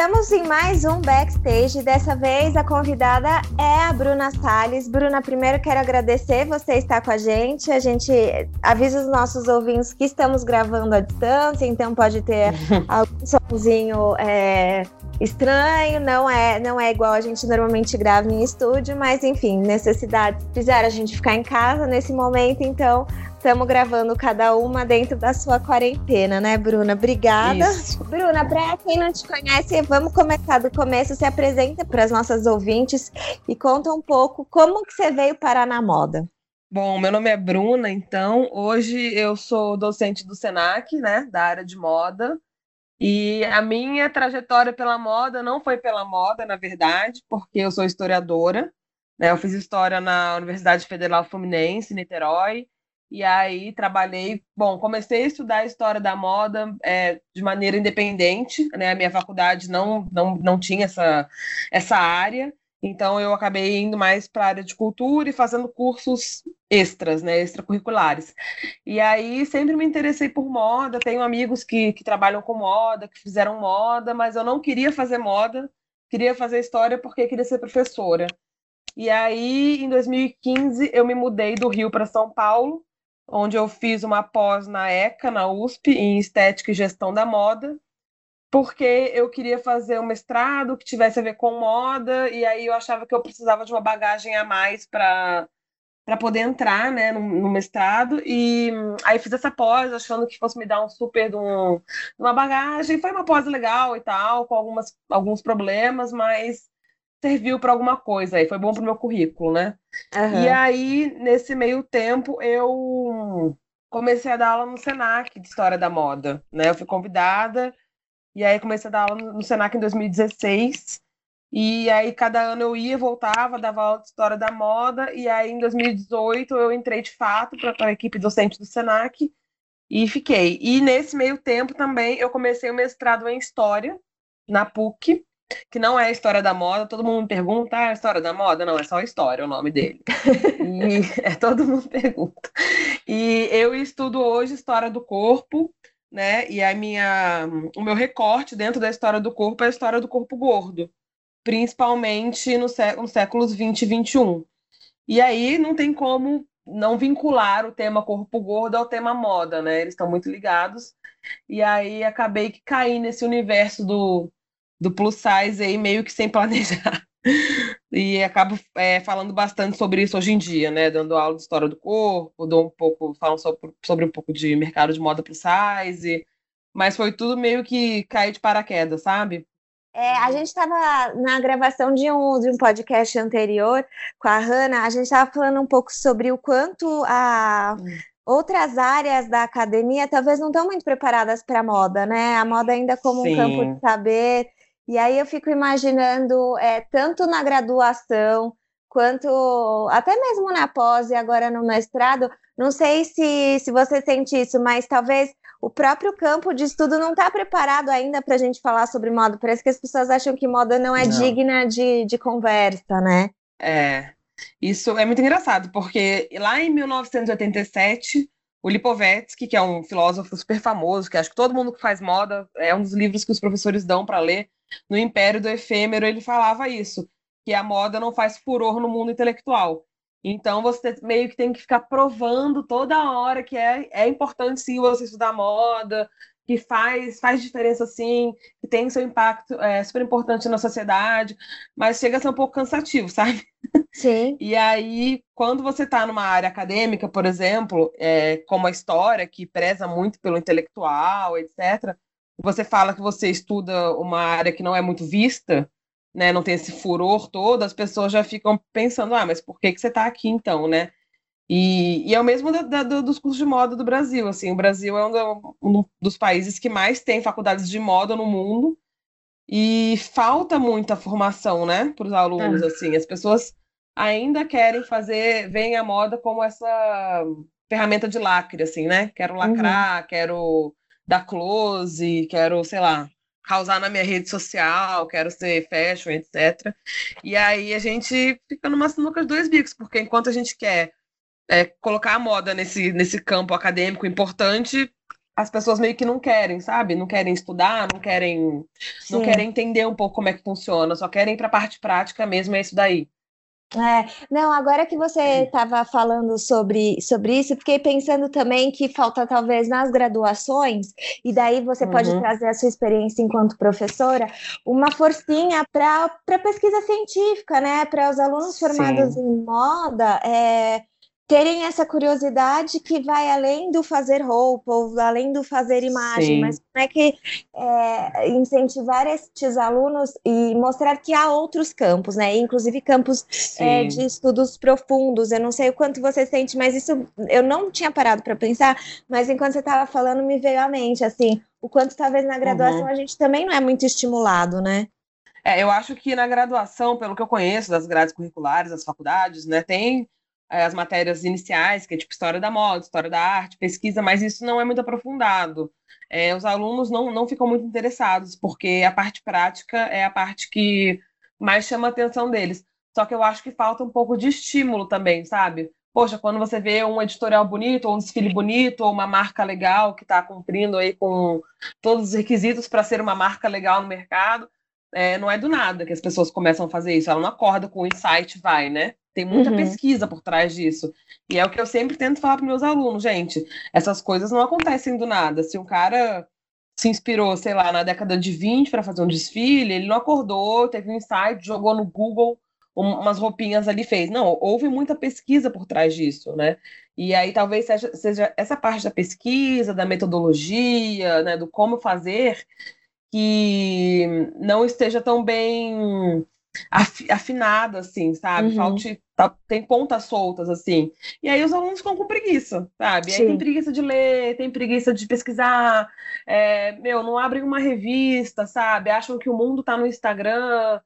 Estamos em mais um backstage. Dessa vez a convidada é a Bruna Salles. Bruna, primeiro quero agradecer você estar com a gente. A gente avisa os nossos ouvintes que estamos gravando à distância, então pode ter algum somzinho é, estranho. Não é, não é igual a gente normalmente grava em estúdio, mas enfim, necessidades fizeram a gente ficar em casa nesse momento, então Estamos gravando cada uma dentro da sua quarentena, né, Bruna? Obrigada. Isso. Bruna, para quem não te conhece, vamos começar do começo. Se apresenta para as nossas ouvintes e conta um pouco como que você veio parar na moda. Bom, meu nome é Bruna, então hoje eu sou docente do Senac, né, da área de moda. E a minha trajetória pela moda não foi pela moda, na verdade, porque eu sou historiadora. Né? Eu fiz história na Universidade Federal Fluminense, Niterói, e aí trabalhei, bom, comecei a estudar a história da moda é, de maneira independente, né? A minha faculdade não, não, não tinha essa, essa área, então eu acabei indo mais para a área de cultura e fazendo cursos extras, né, extracurriculares. E aí sempre me interessei por moda, tenho amigos que, que trabalham com moda, que fizeram moda, mas eu não queria fazer moda, queria fazer história porque queria ser professora. E aí, em 2015, eu me mudei do Rio para São Paulo onde eu fiz uma pós na ECA, na USP, em Estética e Gestão da Moda, porque eu queria fazer um mestrado que tivesse a ver com moda, e aí eu achava que eu precisava de uma bagagem a mais para para poder entrar né, no, no, mestrado, e aí fiz essa pós, achando que fosse me dar um super de, um, uma bagagem, foi uma pós legal e tal, com algumas, alguns problemas, mas serviu para alguma coisa, e foi bom para o meu currículo, né? Uhum. E aí, nesse meio tempo, eu comecei a dar aula no Senac de História da Moda, né? Eu fui convidada, e aí comecei a dar aula no Senac em 2016, e aí cada ano eu ia, voltava, dava aula de História da Moda, e aí em 2018 eu entrei de fato para a equipe docente do Senac, e fiquei. E nesse meio tempo também eu comecei o mestrado em História, na PUC, que não é a história da moda. Todo mundo pergunta, ah, é a história da moda? Não, é só a história, o nome dele. e é, todo mundo pergunta. E eu estudo hoje história do corpo, né? E a minha, o meu recorte dentro da história do corpo é a história do corpo gordo, principalmente no sé nos séculos 20 e 21. E aí não tem como não vincular o tema corpo gordo ao tema moda, né? Eles estão muito ligados. E aí acabei que caí nesse universo do do plus size aí meio que sem planejar. e acabo é, falando bastante sobre isso hoje em dia, né? Dando aula de história do corpo, dou um pouco, falando sobre, sobre um pouco de mercado de moda plus size, mas foi tudo meio que cair de paraquedas, sabe? É, a gente estava na gravação de um, de um podcast anterior com a Hanna, a gente estava falando um pouco sobre o quanto a, hum. outras áreas da academia talvez não estão muito preparadas para a moda, né? A moda ainda como Sim. um campo de saber e aí eu fico imaginando, é, tanto na graduação, quanto até mesmo na pós e agora no mestrado, não sei se, se você sente isso, mas talvez o próprio campo de estudo não está preparado ainda para a gente falar sobre moda. Parece que as pessoas acham que moda não é não. digna de, de conversa, né? É, isso é muito engraçado, porque lá em 1987, o Lipovetsky, que é um filósofo super famoso, que acho que todo mundo que faz moda, é um dos livros que os professores dão para ler, no Império do Efêmero ele falava isso, que a moda não faz furor no mundo intelectual. Então você meio que tem que ficar provando toda hora que é, é importante sim você estudar moda, que faz, faz diferença sim, que tem seu impacto é, super importante na sociedade, mas chega a ser um pouco cansativo, sabe? Sim. E aí, quando você está numa área acadêmica, por exemplo, é, como a história, que preza muito pelo intelectual, etc., você fala que você estuda uma área que não é muito vista, né, não tem esse furor todo, as pessoas já ficam pensando, ah, mas por que, que você está aqui então, né? E, e, é o mesmo da, da, dos cursos de moda do Brasil, assim, o Brasil é um, um, dos países que mais tem faculdades de moda no mundo e falta muita formação, né, para os alunos, é. assim, as pessoas ainda querem fazer, veem a moda como essa ferramenta de lacre, assim, né? Quero lacrar, uhum. quero dar close, quero, sei lá, causar na minha rede social, quero ser fashion, etc. E aí a gente fica numa sinuca de dois bicos, porque enquanto a gente quer é, colocar a moda nesse, nesse campo acadêmico importante, as pessoas meio que não querem, sabe? Não querem estudar, não querem, não querem entender um pouco como é que funciona, só querem ir para a parte prática mesmo, é isso daí. É, não, agora que você estava falando sobre, sobre isso, fiquei pensando também que falta talvez nas graduações, e daí você uhum. pode trazer a sua experiência enquanto professora, uma forcinha para pesquisa científica, né? Para os alunos formados Sim. em moda, é, terem essa curiosidade que vai além do fazer roupa, ou além do fazer imagem, Sim. mas como é que é, incentivar estes alunos e mostrar que há outros campos, né? Inclusive campos é, de estudos profundos. Eu não sei o quanto você sente, mas isso eu não tinha parado para pensar, mas enquanto você estava falando, me veio à mente, assim, o quanto talvez na graduação uhum. a gente também não é muito estimulado, né? É, eu acho que na graduação, pelo que eu conheço das grades curriculares, das faculdades, né, tem as matérias iniciais, que é tipo história da moda, história da arte, pesquisa, mas isso não é muito aprofundado. É, os alunos não, não ficam muito interessados, porque a parte prática é a parte que mais chama a atenção deles. Só que eu acho que falta um pouco de estímulo também, sabe? Poxa, quando você vê um editorial bonito, ou um desfile bonito, ou uma marca legal que está cumprindo aí com todos os requisitos para ser uma marca legal no mercado, é, não é do nada que as pessoas começam a fazer isso. Ela não acorda com o insight, vai, né? Tem muita uhum. pesquisa por trás disso. E é o que eu sempre tento falar para meus alunos, gente. Essas coisas não acontecem do nada. Se um cara se inspirou, sei lá, na década de 20 para fazer um desfile, ele não acordou, teve um insight, jogou no Google umas roupinhas ali fez. Não, houve muita pesquisa por trás disso, né? E aí talvez seja, seja essa parte da pesquisa, da metodologia, né, do como fazer, que não esteja tão bem afinada, assim, sabe? Uhum. Falte, tá, tem pontas soltas, assim. E aí os alunos ficam com preguiça, sabe? Aí tem preguiça de ler, tem preguiça de pesquisar, é, meu, não abrem uma revista, sabe? Acham que o mundo tá no Instagram.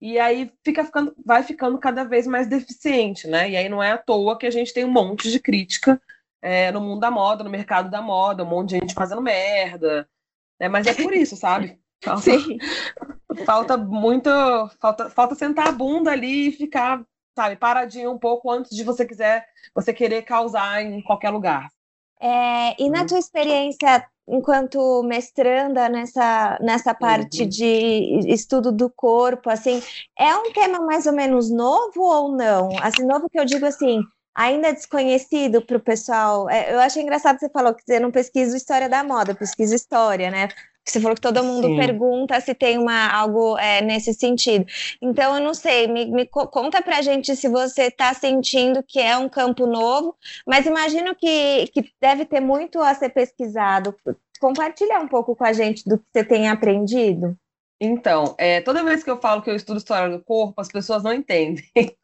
E aí fica ficando, vai ficando cada vez mais deficiente, né? E aí não é à toa que a gente tem um monte de crítica é, no mundo da moda, no mercado da moda, um monte de gente fazendo merda. Né? Mas é por isso, sabe? Falta, Sim. falta muito. Falta, falta sentar a bunda ali e ficar, sabe, paradinho um pouco antes de você quiser, você querer causar em qualquer lugar. É, e na uhum. tua experiência enquanto mestranda nessa, nessa parte uhum. de estudo do corpo, assim, é um tema mais ou menos novo ou não? Assim, novo que eu digo assim, ainda desconhecido para o pessoal. É, eu achei engraçado que você falou que você não pesquisa história da moda, pesquisa história, né? Você falou que todo mundo Sim. pergunta se tem uma, algo é, nesse sentido. Então, eu não sei, me, me conta pra gente se você está sentindo que é um campo novo, mas imagino que, que deve ter muito a ser pesquisado. Compartilha um pouco com a gente do que você tem aprendido. Então, é, toda vez que eu falo que eu estudo história do corpo, as pessoas não entendem.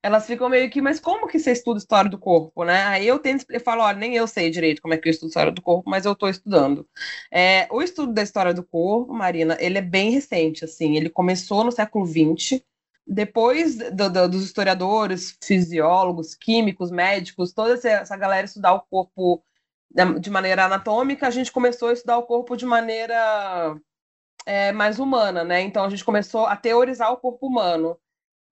Elas ficam meio que, mas como que você estuda história do corpo, né? Aí eu tento, eu falo, olha, nem eu sei direito como é que eu estudo história do corpo, mas eu estou estudando. É, o estudo da história do corpo, Marina, ele é bem recente, assim, ele começou no século XX, depois do, do, dos historiadores, fisiólogos, químicos, médicos, toda essa, essa galera estudar o corpo de maneira anatômica, a gente começou a estudar o corpo de maneira é, mais humana, né? Então a gente começou a teorizar o corpo humano.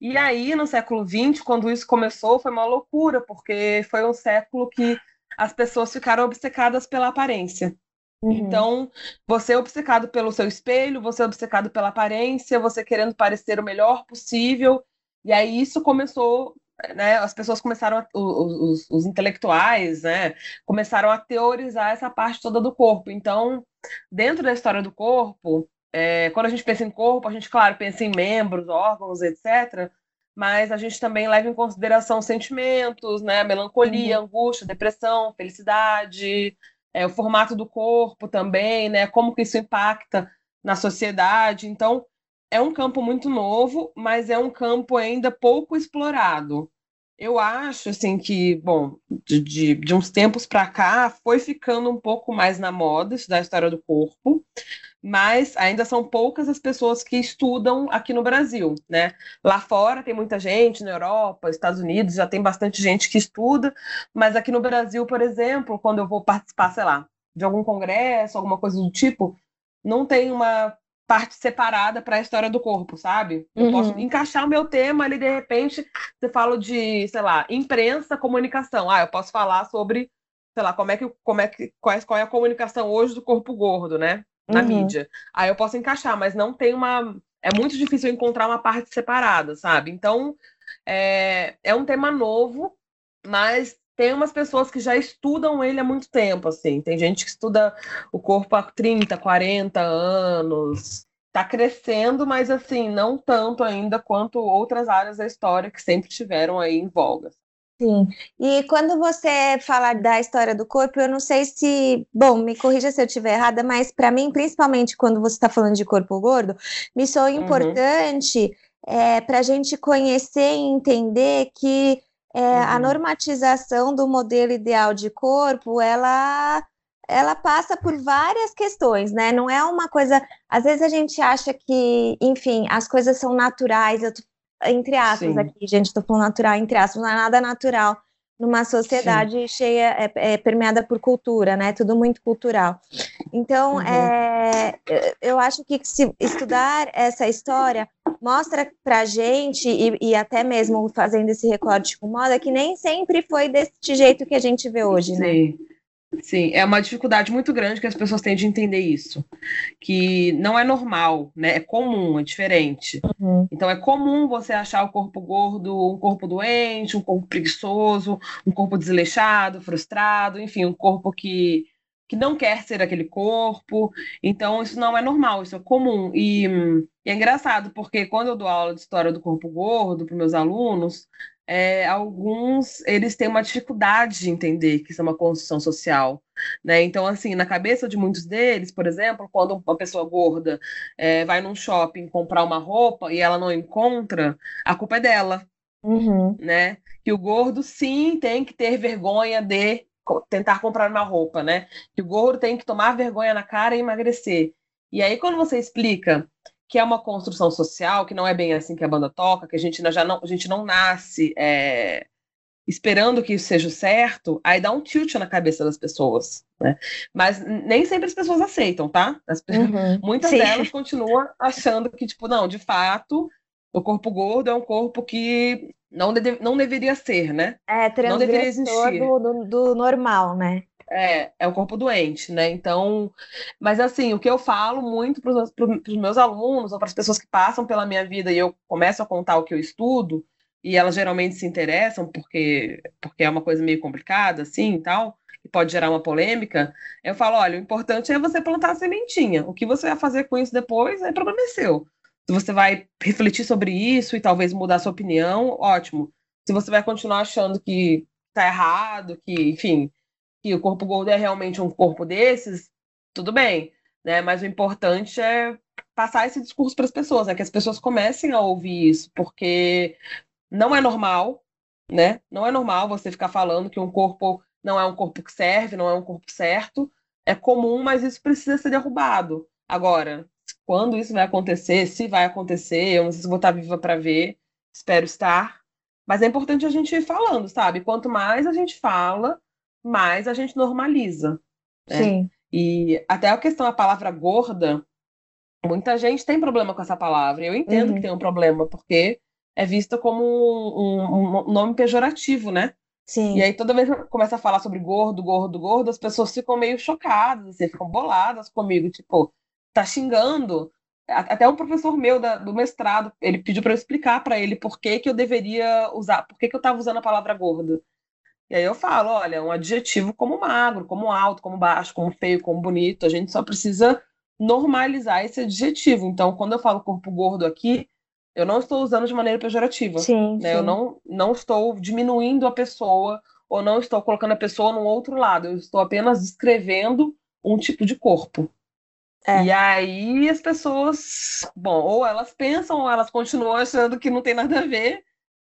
E aí, no século XX, quando isso começou, foi uma loucura, porque foi um século que as pessoas ficaram obcecadas pela aparência. Uhum. Então, você é obcecado pelo seu espelho, você é obcecado pela aparência, você querendo parecer o melhor possível. E aí isso começou, né? As pessoas começaram, a, os, os, intelectuais, né? Começaram a teorizar essa parte toda do corpo. Então, dentro da história do corpo, é, quando a gente pensa em corpo, a gente, claro, pensa em membros, órgãos, etc. Mas a gente também leva em consideração sentimentos, né? Melancolia, uhum. angústia, depressão, felicidade, é, o formato do corpo também, né? Como que isso impacta na sociedade. Então, é um campo muito novo, mas é um campo ainda pouco explorado. Eu acho assim que, bom, de, de, de uns tempos para cá foi ficando um pouco mais na moda estudar a história do corpo, mas ainda são poucas as pessoas que estudam aqui no Brasil, né? Lá fora tem muita gente, na Europa, Estados Unidos, já tem bastante gente que estuda, mas aqui no Brasil, por exemplo, quando eu vou participar, sei lá, de algum congresso, alguma coisa do tipo, não tem uma parte separada para a história do corpo, sabe? Eu uhum. posso encaixar o meu tema ali, de repente, você fala de, sei lá, imprensa, comunicação. Ah, eu posso falar sobre, sei lá, como é que, como é que, qual é, qual é a comunicação hoje do corpo gordo, né? Na uhum. mídia. Aí eu posso encaixar, mas não tem uma. É muito difícil encontrar uma parte separada, sabe? Então, é, é um tema novo, mas tem umas pessoas que já estudam ele há muito tempo, assim. Tem gente que estuda o corpo há 30, 40 anos. Está crescendo, mas assim, não tanto ainda quanto outras áreas da história que sempre tiveram aí em voga. Sim. E quando você fala da história do corpo, eu não sei se, bom, me corrija se eu estiver errada, mas para mim, principalmente quando você está falando de corpo gordo, me soa uhum. importante uhum. é, para a gente conhecer e entender que é, uhum. a normatização do modelo ideal de corpo, ela ela passa por várias questões, né? Não é uma coisa. Às vezes a gente acha que, enfim, as coisas são naturais. Eu entre aspas Sim. aqui, gente, estou falando natural entre aspas, não é nada natural numa sociedade Sim. cheia, é, é, permeada por cultura, né? Tudo muito cultural. Então, uhum. é, eu acho que se estudar essa história mostra para gente e, e, até mesmo fazendo esse recorte com moda que nem sempre foi desse jeito que a gente vê hoje, né? Sim. né? Sim, é uma dificuldade muito grande que as pessoas têm de entender isso. Que não é normal, né? É comum, é diferente. Uhum. Então é comum você achar o corpo gordo um corpo doente, um corpo preguiçoso, um corpo desleixado, frustrado, enfim, um corpo que, que não quer ser aquele corpo. Então isso não é normal, isso é comum. E, e é engraçado, porque quando eu dou aula de história do corpo gordo para meus alunos, é, alguns eles têm uma dificuldade de entender que isso é uma construção social, né? Então, assim, na cabeça de muitos deles, por exemplo, quando uma pessoa gorda é, vai num shopping comprar uma roupa e ela não encontra, a culpa é dela, uhum. né? Que o gordo sim tem que ter vergonha de tentar comprar uma roupa, né? Que o gordo tem que tomar vergonha na cara e emagrecer. E aí, quando você explica que é uma construção social, que não é bem assim que a banda toca, que a gente já não, a gente não nasce é, esperando que isso seja certo, aí dá um tilt na cabeça das pessoas, né? Mas nem sempre as pessoas aceitam, tá? As, uhum, muitas sim. delas continuam achando que, tipo, não, de fato, o corpo gordo é um corpo que não, de, não deveria ser, né? É, não deveria existir. Do, do, do normal, né? É, é o corpo doente, né? Então, mas assim, o que eu falo muito para os meus alunos ou para as pessoas que passam pela minha vida e eu começo a contar o que eu estudo, e elas geralmente se interessam porque, porque é uma coisa meio complicada, assim, e tal, e pode gerar uma polêmica, eu falo, olha, o importante é você plantar a sementinha. O que você vai fazer com isso depois é problema seu. Se você vai refletir sobre isso e talvez mudar sua opinião, ótimo. Se você vai continuar achando que tá errado, que, enfim, que o corpo gordo é realmente um corpo desses, tudo bem, né? Mas o importante é passar esse discurso para as pessoas, é que as pessoas comecem a ouvir isso, porque não é normal, né? Não é normal você ficar falando que um corpo não é um corpo que serve, não é um corpo certo. É comum, mas isso precisa ser derrubado. Agora, quando isso vai acontecer, se vai acontecer, eu não sei se vou estar viva para ver, espero estar. Mas é importante a gente ir falando, sabe? Quanto mais a gente fala, mais a gente normaliza. Né? Sim. E até a questão da palavra gorda, muita gente tem problema com essa palavra. Eu entendo uhum. que tem um problema, porque é vista como um, um, nome pejorativo, né? Sim. E aí toda vez que começa a falar sobre gordo, gordo, gordo, as pessoas ficam meio chocadas, assim, ficam boladas comigo, tipo, tá xingando. Até um professor meu da, do mestrado, ele pediu para eu explicar para ele por que, que eu deveria usar, por que, que eu estava usando a palavra gordo. E aí eu falo, olha, um adjetivo como magro, como alto, como baixo, como feio, como bonito, a gente só precisa normalizar esse adjetivo. Então, quando eu falo corpo gordo aqui, eu não estou usando de maneira pejorativa. Sim, né? sim. Eu não, não estou diminuindo a pessoa ou não estou colocando a pessoa num outro lado. Eu estou apenas descrevendo um tipo de corpo. É. E aí as pessoas, bom, ou elas pensam ou elas continuam achando que não tem nada a ver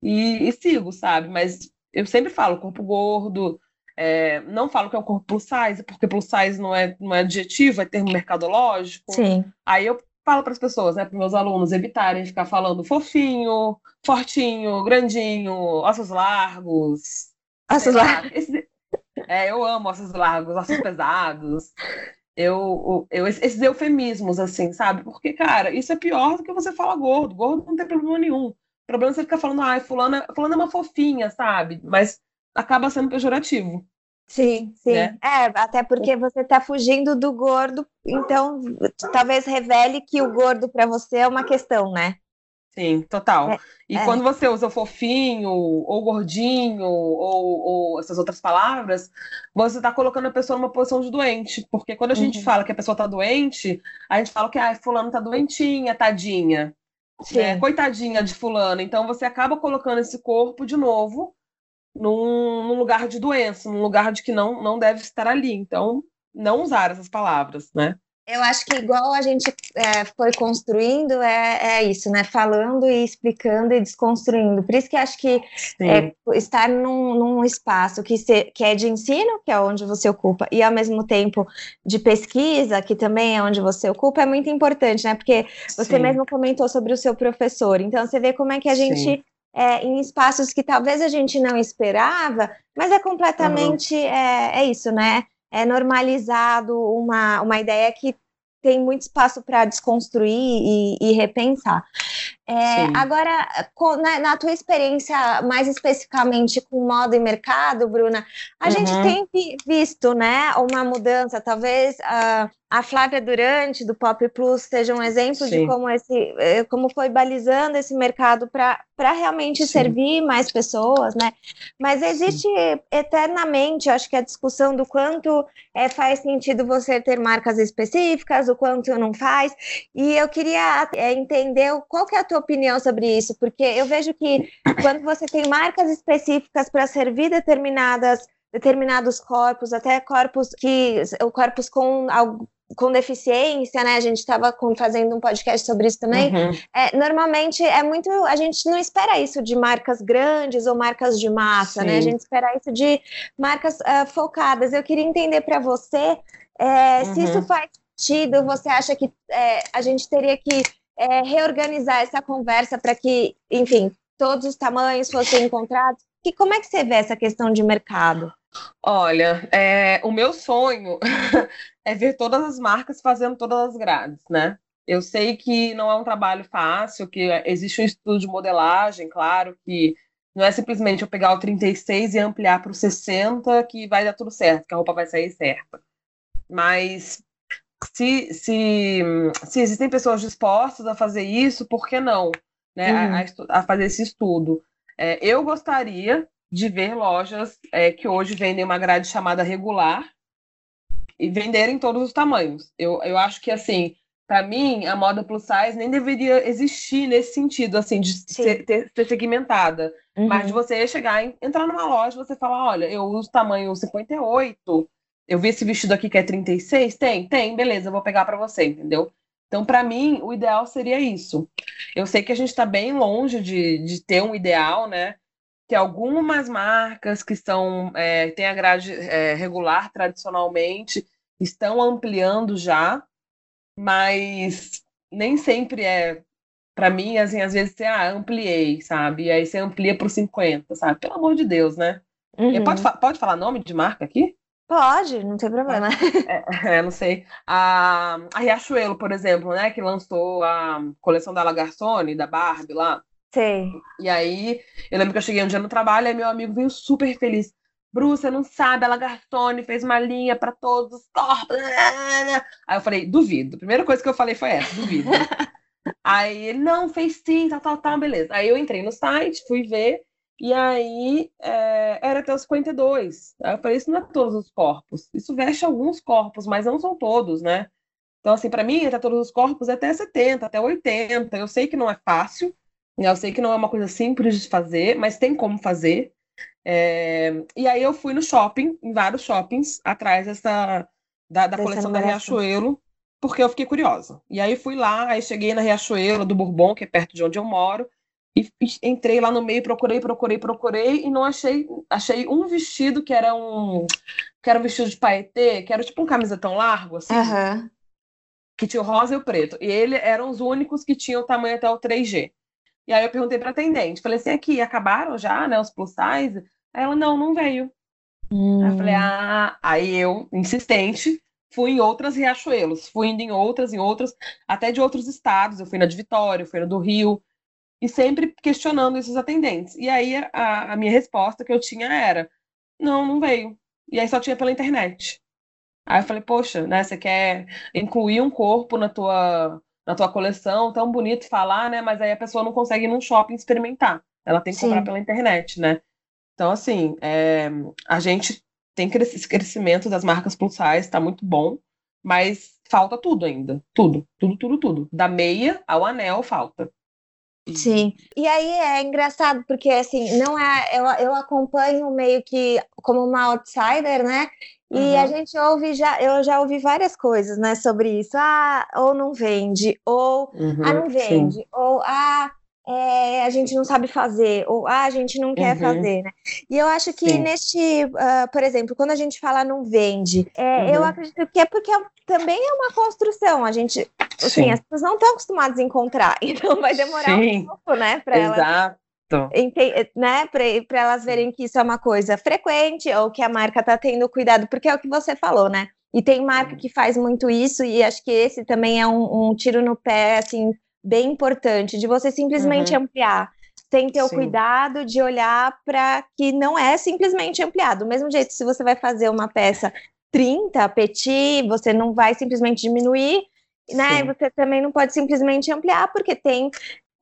e, e sigo, sabe? Mas eu sempre falo, corpo gordo, É, não falo que é um corpo plus size, porque plus size não é, não é adjetivo, é termo mercadológico. Sim. Aí eu falo para as pessoas, né, para meus alunos evitarem ficar falando fofinho, fortinho, grandinho, ossos largos. Ossos largos. Esse, é, eu amo ossos largos, ossos pesados. Eu, eu, esses eufemismos, assim, sabe? Porque, cara, isso é pior do que você falar gordo. Gordo não tem problema nenhum. O problema é você ficar falando, ai, fulana, fulana é uma fofinha, sabe? Mas acaba sendo pejorativo. Sim, sim. Né? É, até porque você está fugindo do gordo, então talvez revele que o gordo para você é uma questão, né? Sim, total. É, e é. quando você usa fofinho, ou gordinho, ou, ou essas outras palavras, você está colocando a pessoa numa posição de doente. Porque quando a gente uhum. fala que a pessoa está doente, a gente fala que ah, fulano está doentinha, tadinha. Né? Coitadinha de fulano. Então você acaba colocando esse corpo de novo num, num, lugar de doença, num lugar de que não, não deve estar ali. Então, não usar essas palavras, né? Eu acho que igual a gente é, foi construindo, é, é isso, né? Falando e explicando e desconstruindo. Por isso que acho que é, estar num, num espaço que, se, que é de ensino, que é onde você ocupa, e ao mesmo tempo de pesquisa, que também é onde você ocupa, é muito importante, né? Porque você Sim. mesmo comentou sobre o seu professor. Então, você vê como é que a gente é, em espaços que talvez a gente não esperava, mas é completamente uhum. é isso, né? É normalizado uma, uma ideia que tem muito espaço para desconstruir e, e repensar. É, agora, na, na, tua experiência, mais especificamente com moda e mercado, Bruna, a uhum. gente tem vi, visto né, uma mudança, talvez uh, a Flávia Durante, do Pop Plus, seja um exemplo Sim. de como, esse, eh, como foi balizando esse mercado para realmente Sim. servir mais pessoas, né? Mas existe Sim. eternamente, acho que a discussão do quanto é, faz sentido você ter marcas específicas, o quanto não faz, e eu queria é, entender qual que é a tua opinião sobre isso, porque eu vejo que quando você tem marcas específicas para servir determinadas determinados corpos, até corpos que corpos com com deficiência, né? A gente estava fazendo um podcast sobre isso também. Uhum. É, normalmente é muito. A gente não espera isso de marcas grandes ou marcas de massa, Sim. né? A gente espera isso de marcas uh, focadas. Eu queria entender para você é, uhum. se isso uhum. faz sentido. Você acha que é, a gente teria que é, reorganizar essa conversa para que, enfim, todos os tamanhos fossem encontrados? E como é que você vê essa questão de mercado? Olha, é, o meu sonho é ver todas as marcas fazendo todas as grades, né? Eu sei que não é um trabalho fácil, que existe um estudo de modelagem, claro, que não é simplesmente eu pegar o 36 e ampliar para o 60 que vai dar tudo certo, que a roupa vai sair certa. Mas se, se, se existem pessoas dispostas a fazer isso, por que não? Né? Uhum. A, a, fazer esse estudo. É, eu gostaria de ver lojas é, que hoje vendem uma grade chamada regular e venderem todos os tamanhos. Eu, eu acho que, assim, para mim, a moda plus size nem deveria existir nesse sentido, assim, de ser, ter, ser, segmentada. Uhum. Mas de você chegar, e entrar numa loja, você falar, olha, eu uso tamanho 58, eu vi esse vestido aqui que é 36, tem? Tem, beleza, eu vou pegar para você, entendeu? Então, para mim, o ideal seria isso. Eu sei que a gente está bem longe de, de ter um ideal, né? Que algumas marcas que são é, têm a grade é, regular tradicionalmente estão ampliando já, mas nem sempre é para mim assim às vezes você ah, ampliei, sabe? E aí você amplia para 50, sabe? Pelo amor de Deus, né? Uhum. Pode, pode falar nome de marca aqui? Pode, não tem problema. É, é, não sei. A, a Riachuelo, por exemplo, né, que lançou a coleção da Lagarçone, da Barbie lá. Sei. E aí, eu lembro que eu cheguei um dia no trabalho e meu amigo veio super feliz. Bru, você não sabe, a Lagartone fez uma linha para todos os corpos. Aí eu falei, duvido. A primeira coisa que eu falei foi essa, duvido. aí ele, não, fez sim, tal, tal, tal, beleza. Aí eu entrei no site, fui ver, e aí é, era até os 52. Aí eu falei, isso não é todos os corpos. Isso veste alguns corpos, mas não são todos, né? Então, assim, para mim, até todos os corpos é até 70, até 80. Eu sei que não é fácil, eu sei que não é uma coisa simples de fazer, mas tem como fazer. É... E aí eu fui no shopping, em vários shoppings, atrás dessa da, da coleção da Riachuelo, porque eu fiquei curiosa. E aí fui lá, aí cheguei na Riachuelo do Bourbon, que é perto de onde eu moro, E entrei lá no meio, procurei, procurei, procurei e não achei. Achei um vestido que era um. Que era um vestido de paetê, que era tipo um camisetão largo, assim. Aham. Que tinha o rosa e o preto. E ele eram os únicos que tinham o tamanho até o 3G. E aí eu perguntei pra atendente, falei assim, aqui, acabaram já, né, os plus size? Aí ela, não, não veio. Aí eu falei, ah, aí eu, insistente, fui em outras Riachuelos, fui indo em outras, em outras, até de outros estados. Eu fui na de Vitória, eu fui na do Rio, e sempre questionando esses atendentes. E aí a, a minha resposta que eu tinha era: não, não veio. E aí só tinha pela internet. Aí eu falei, poxa, né, você quer incluir um corpo na tua, na tua coleção, tão bonito falar, né? Mas aí a pessoa não consegue ir num shopping experimentar. Ela tem que Sim. comprar pela internet, né? Então, assim, é, a gente tem esse crescimento das marcas plus size, tá muito bom, mas falta tudo ainda. Tudo, tudo, tudo, tudo. Da meia ao anel falta. Sim. E aí é engraçado, porque assim, não é. Eu, eu acompanho meio que como uma outsider, né? E Uhum. a gente ouve já, eu já ouvi várias coisas, né, sobre isso. Ah, ou não vende, ou Uhum, ah, não sim. vende, ou ah, é, a gente não sabe fazer, ou ah, a gente não quer Uhum. fazer, né? E eu acho que Sim. neste, ah, por exemplo, quando a gente fala não vende, é, eu Uhum. acredito que é porque é- também é uma construção. A gente, assim, Sim. as pessoas não estão acostumadas a encontrar, então vai demorar um Sim. pouco, né, para elas. Ente- né, para elas verem que isso é uma coisa frequente ou que a marca está tendo cuidado, porque é o que você falou, né? E tem marca que faz muito isso, e acho que esse também é um, um tiro no pé, assim, bem importante, de você simplesmente ampliar, sem ter o Uhum. Sim. cuidado de olhar para que não é simplesmente ampliar. Do mesmo jeito, se você vai fazer uma peça 30, petit, você não vai simplesmente diminuir, né? Sim. Você também não pode simplesmente ampliar, porque tem.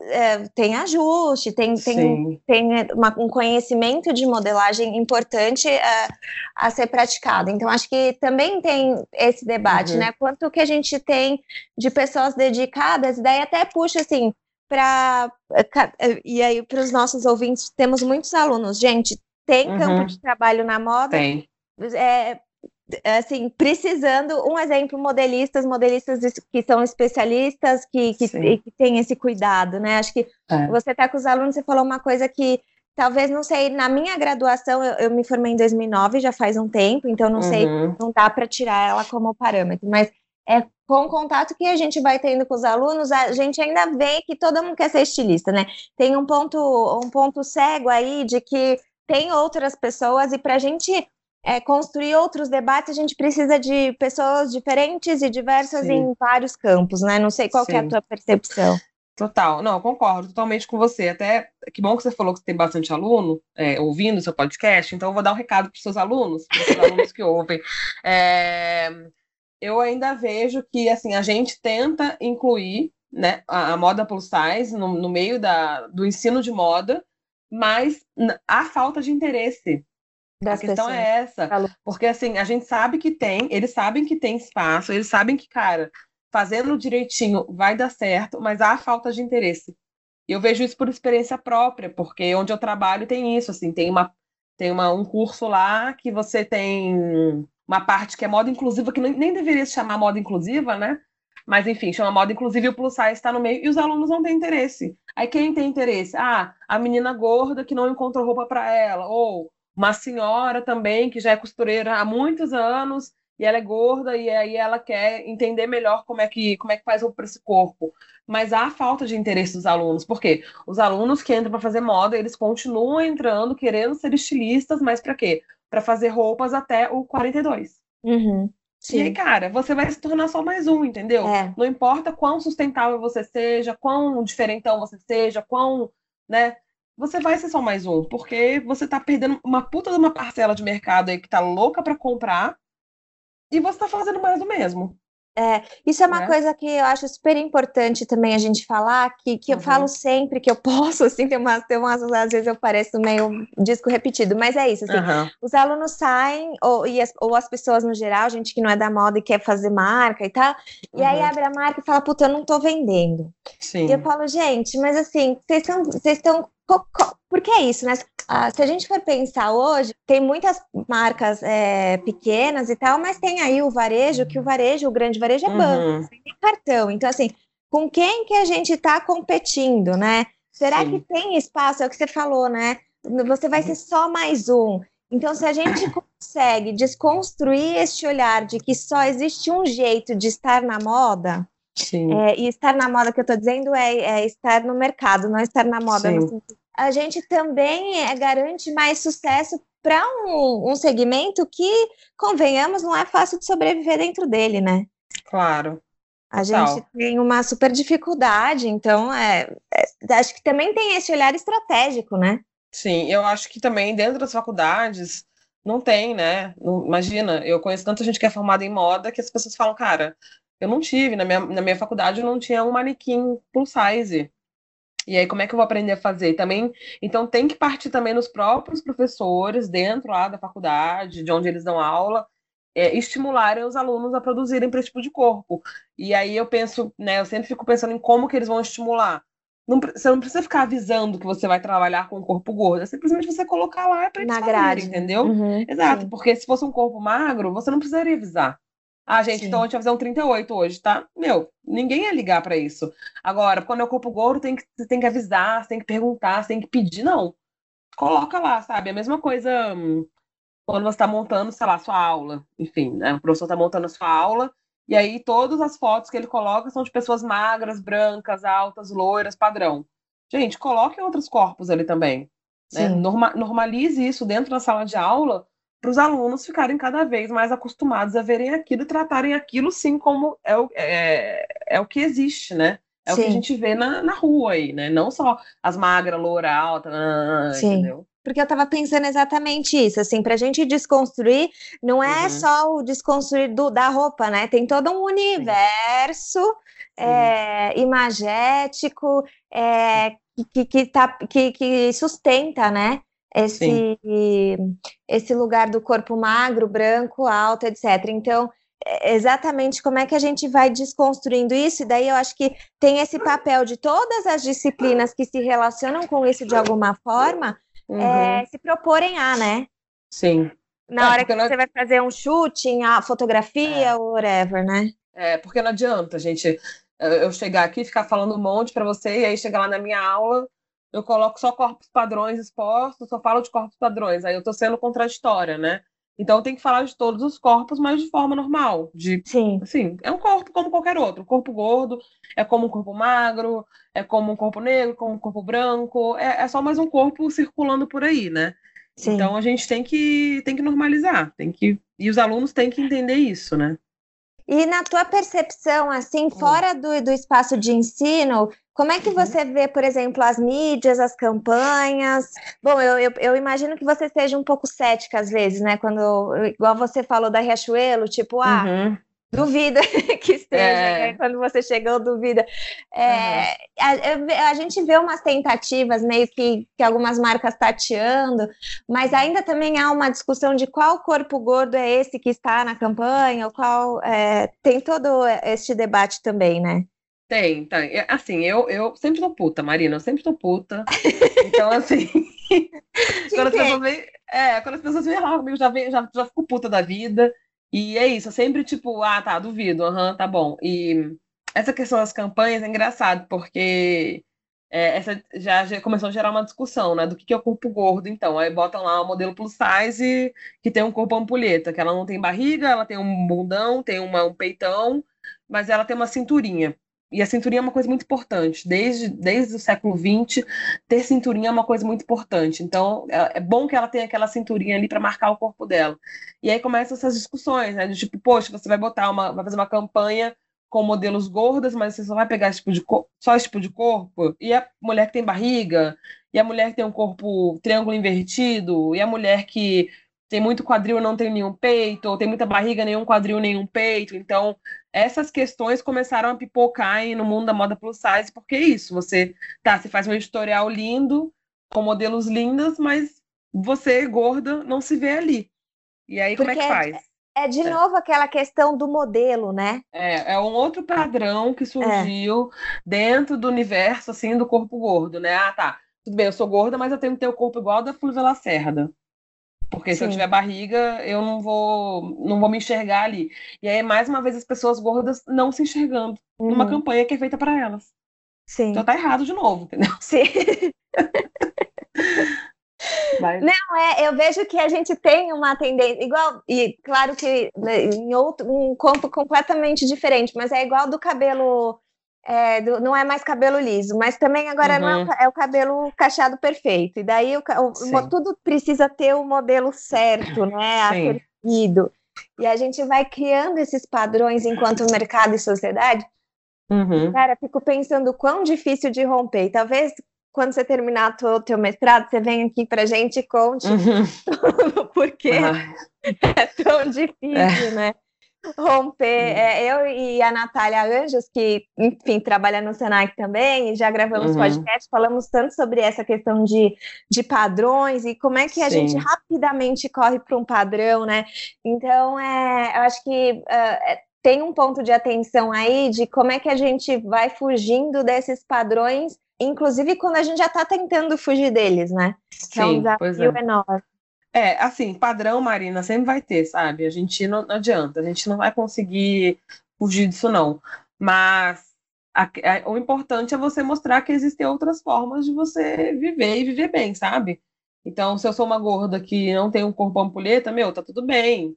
É, tem ajuste, tem, tem tem é, uma- um conhecimento de modelagem importante é, a ser praticado. Então, acho que também tem esse debate, Uhum. né? Quanto que a gente tem de pessoas dedicadas, e daí até puxa assim para e aí para os nossos ouvintes temos muitos alunos, gente. Tem Uhum. campo de trabalho na moda, Tem. é, assim, precisando, um exemplo, modelistas, modelistas que são especialistas, que, que, que têm esse cuidado, né? Acho que É. você está com os alunos, você falou uma coisa que talvez, não sei, na minha graduação, eu, eu me formei em 2009, já faz um tempo, então não sei, Uhum. não dá para tirar ela como parâmetro, mas é com o contato que a gente vai tendo com os alunos, a gente ainda vê que todo mundo quer ser estilista, né? Tem um ponto, um ponto cego aí de que tem outras pessoas e para a gente é, construir outros debates, a gente precisa de pessoas diferentes e diversas Sim. em vários campos, né? Não sei qual é a tua percepção. Total, não, eu concordo totalmente com você. Até que bom que você falou que você tem bastante aluno é, ouvindo o seu podcast, então eu vou dar um recado para os seus alunos, para os seus alunos que ouvem. É, eu ainda vejo que assim a gente tenta incluir né, a, a moda plus size no, no meio da, do ensino de moda, mas há falta de interesse. Das a questão pessoas. é essa. Porque assim, a gente sabe que tem, eles sabem que tem espaço, eles sabem que, cara, fazendo direitinho vai dar certo, mas há falta de interesse. E eu vejo isso por experiência própria, porque onde eu trabalho tem isso, assim, tem uma tem uma, um curso lá que você tem uma parte que é moda inclusiva, que nem, nem deveria se chamar moda inclusiva, né? Mas enfim, chama moda inclusiva e o plus size está no meio e os alunos não têm interesse. Aí quem tem interesse? Ah, a menina gorda que não encontrou roupa para ela, ou uma senhora também que já é costureira há muitos anos e ela é gorda e aí ela quer entender melhor como é que como é que faz roupa para esse corpo. Mas há falta de interesse dos alunos, porque os alunos que entram para fazer moda, eles continuam entrando querendo ser estilistas, mas para quê? Para fazer roupas até o 42. Uhum. E aí, Sim. cara, você vai se tornar só mais um, entendeu? É. Não importa quão sustentável você seja, quão diferentão você seja, quão, né? Você vai ser só mais um, porque você tá perdendo uma puta de uma parcela de mercado aí que tá louca pra comprar e você tá fazendo mais do mesmo. Isso é uma né? coisa que eu acho super importante também a gente falar, que, que eu Uhum. falo sempre que eu posso, assim, tem umas, tem umas, às vezes eu pareço meio disco repetido, mas é isso, assim, Aham. os alunos saem, ou, e as, ou as pessoas no geral, gente que não é da moda e quer fazer marca e tal, e aí Uhum. abre a marca e fala, puta, eu não tô vendendo. Sim. E eu falo, gente, mas assim, vocês estão, vocês estão, co- co- por que isso, né? Ah, se a gente for pensar hoje, tem muitas marcas é, pequenas e tal, mas tem aí o varejo, que o varejo, o grande varejo é banco, Uhum. tem cartão. Então, assim, com quem que a gente está competindo, né? Será Sim. que tem espaço? É o que você falou, né? Você vai ser só mais um. Então, se a gente consegue desconstruir este olhar de que só existe um jeito de estar na moda, é, e estar na moda que eu estou dizendo é, é, estar no mercado, não estar na moda. A gente também é, garante mais sucesso para um, um segmento que, convenhamos, não é fácil de sobreviver dentro dele, né? Claro. A gente tem uma super dificuldade, então é, é, acho que também tem esse olhar estratégico, né? Sim, eu acho que também dentro das faculdades não tem, né? Não, imagina, eu conheço tanta gente que é formada em moda que as pessoas falam, cara, eu não tive, na minha, na minha faculdade eu não tinha um manequim plus size. E aí, como é que eu vou aprender a fazer? Também, então tem que partir também nos próprios professores, dentro lá da faculdade, de onde eles dão aula, é, estimularem os alunos a produzirem para esse tipo de corpo. E aí eu penso, né, eu sempre fico pensando em como que eles vão estimular. Não, você não precisa ficar avisando que você vai trabalhar com o corpo gordo, é simplesmente você colocar lá para eles Na grade. entendeu? Uhum, Exato, sim. porque se fosse um corpo magro, você não precisaria avisar. Ah, gente, sim. então a gente vai fazer um 38 hoje, tá? Meu, ninguém ia ligar para isso. Agora, quando é o corpo gordo, tem que, você tem que avisar, você tem que perguntar, você tem que pedir, não. Coloca lá, sabe? A mesma coisa hum, quando você está montando, sei lá, sua aula. Enfim, né? o professor está montando a sua aula e aí todas as fotos que ele coloca são de pessoas magras, brancas, altas, loiras, padrão. Gente, coloque outros corpos ali também. Né? Norma normalize isso dentro da sala de aula para os alunos ficarem cada vez mais acostumados a verem aquilo e tratarem aquilo sim como é o, é, é o que existe, né? É sim. o que a gente vê na, na rua aí, né? Não só as magras, loura, alta, entendeu? porque eu estava pensando exatamente isso, assim, para a gente desconstruir, não é uhum. só o desconstruir do, da roupa, né? Tem todo um universo é, imagético é, que, que, tá, que, que sustenta, né? Esse, esse lugar do corpo magro, branco, alto, etc. Então, é, exatamente como é que a gente vai desconstruindo isso, e daí eu acho que tem esse papel de todas as disciplinas que se relacionam com isso de alguma forma, uhum. é, se proporem a, né? Sim. Na é, hora que nós... você vai fazer um shooting, a fotografia, é. whatever, né? É, porque não adianta, gente, eu chegar aqui e ficar falando um monte para você, e aí chegar lá na minha aula, eu coloco só corpos padrões expostos, só falo de corpos padrões, aí eu tô sendo contraditória, né? Então tem que falar de todos os corpos, mas de forma normal. De, Sim. Assim, é um corpo como qualquer outro. O corpo gordo é como um corpo magro, é como um corpo negro, como um corpo branco. É, é só mais um corpo circulando por aí, né? Sim. Então a gente tem que, tem que normalizar, tem que. E os alunos têm que entender isso, né? E na tua percepção, assim, hum. fora do, do espaço de ensino, como é que uhum. você vê, por exemplo, as mídias, as campanhas? Bom, eu, eu, eu, imagino que você seja um pouco cética às vezes, né? Quando, igual você falou da Riachuelo, tipo, ah, uhum. duvida que esteja, é. né? quando você chegou, duvida. É, uhum. a, a, gente vê umas tentativas meio que, que algumas marcas tateando, mas ainda também há uma discussão de qual corpo gordo é esse que está na campanha, ou qual. É, tem todo este debate também, né? Tem. É, assim, eu, eu sempre tô puta, Marina, eu sempre tô puta. Então, assim. quando, as pessoas vêm, é, quando as pessoas vêm lá comigo, já, vem, já, já fico puta da vida. E é isso, eu sempre, tipo, ah, tá, duvido, aham, uhum, tá bom. E essa questão das campanhas é engraçado, porque é, essa já, já, começou a gerar uma discussão, né? Do que, que é o corpo gordo, então. Aí botam lá o modelo plus size que tem um corpo ampulheta, que ela não tem barriga, ela tem um bundão, tem uma, um peitão, mas ela tem uma cinturinha. E a cinturinha é uma coisa muito importante. Desde, desde o século XX, ter cinturinha é uma coisa muito importante. Então, é, é bom que ela tenha aquela cinturinha ali para marcar o corpo dela. E aí começam essas discussões, né? De tipo, poxa, você vai botar uma, vai fazer uma campanha com modelos gordas, mas você só vai pegar esse tipo de só esse tipo de corpo. E a mulher que tem barriga, e a mulher que tem um corpo triângulo invertido, e a mulher que tem muito quadril não tem nenhum peito, ou tem muita barriga, nenhum quadril, nenhum peito. Então, essas questões começaram a pipocar aí no mundo da moda plus size, porque é isso, você tá, você faz um editorial lindo, com modelos lindos, mas você, gorda, não se vê ali. E aí, porque como é que faz? É, é de é. novo aquela questão do modelo, né? É, é um outro padrão que surgiu é. dentro do universo, assim, do corpo gordo, né? Ah, tá, tudo bem, eu sou gorda, mas eu tenho que ter o corpo igual da Flávia Lacerda. Porque Sim. se eu tiver barriga, eu não vou, não vou me enxergar ali. E aí, mais uma vez, as pessoas gordas não se enxergando uhum. numa campanha que é feita para elas. Sim. Então tá errado de novo, entendeu? Sim. Mas... Não, é, eu vejo que a gente tem uma tendência, igual, e claro que né, em outro, um campo completamente diferente, mas é igual do cabelo, é, do, não é mais cabelo liso, mas também agora uhum. não é, o, é, o cabelo cacheado perfeito, e daí o, o, tudo precisa ter o modelo certo, né, acertido, e a gente vai criando esses padrões enquanto mercado e sociedade, Uhum. Cara, fico pensando quão difícil de romper. Talvez quando você terminar o teu mestrado, você vem aqui pra gente e conte uhum. porque é tão difícil, é. né? Romper. É, eu e a Natália Anjos, que, enfim, trabalha no Senac também, e já gravamos uhum. podcast, falamos tanto sobre essa questão de, de padrões e como é que a Sim. gente rapidamente corre para um padrão, né? Então, é, eu acho que uh, tem um ponto de atenção aí de como é que a gente vai fugindo desses padrões inclusive quando a gente já está tentando fugir deles, né? Que Sim, é um desafio é. enorme. É, assim, padrão, Marina, sempre vai ter, sabe? A gente não, não adianta, a gente não vai conseguir fugir disso, não. Mas a, a, o importante é você mostrar que existem outras formas de você viver e viver bem, sabe? Então, se eu sou uma gorda que não tem um corpo ampulheta, meu, tá tudo bem.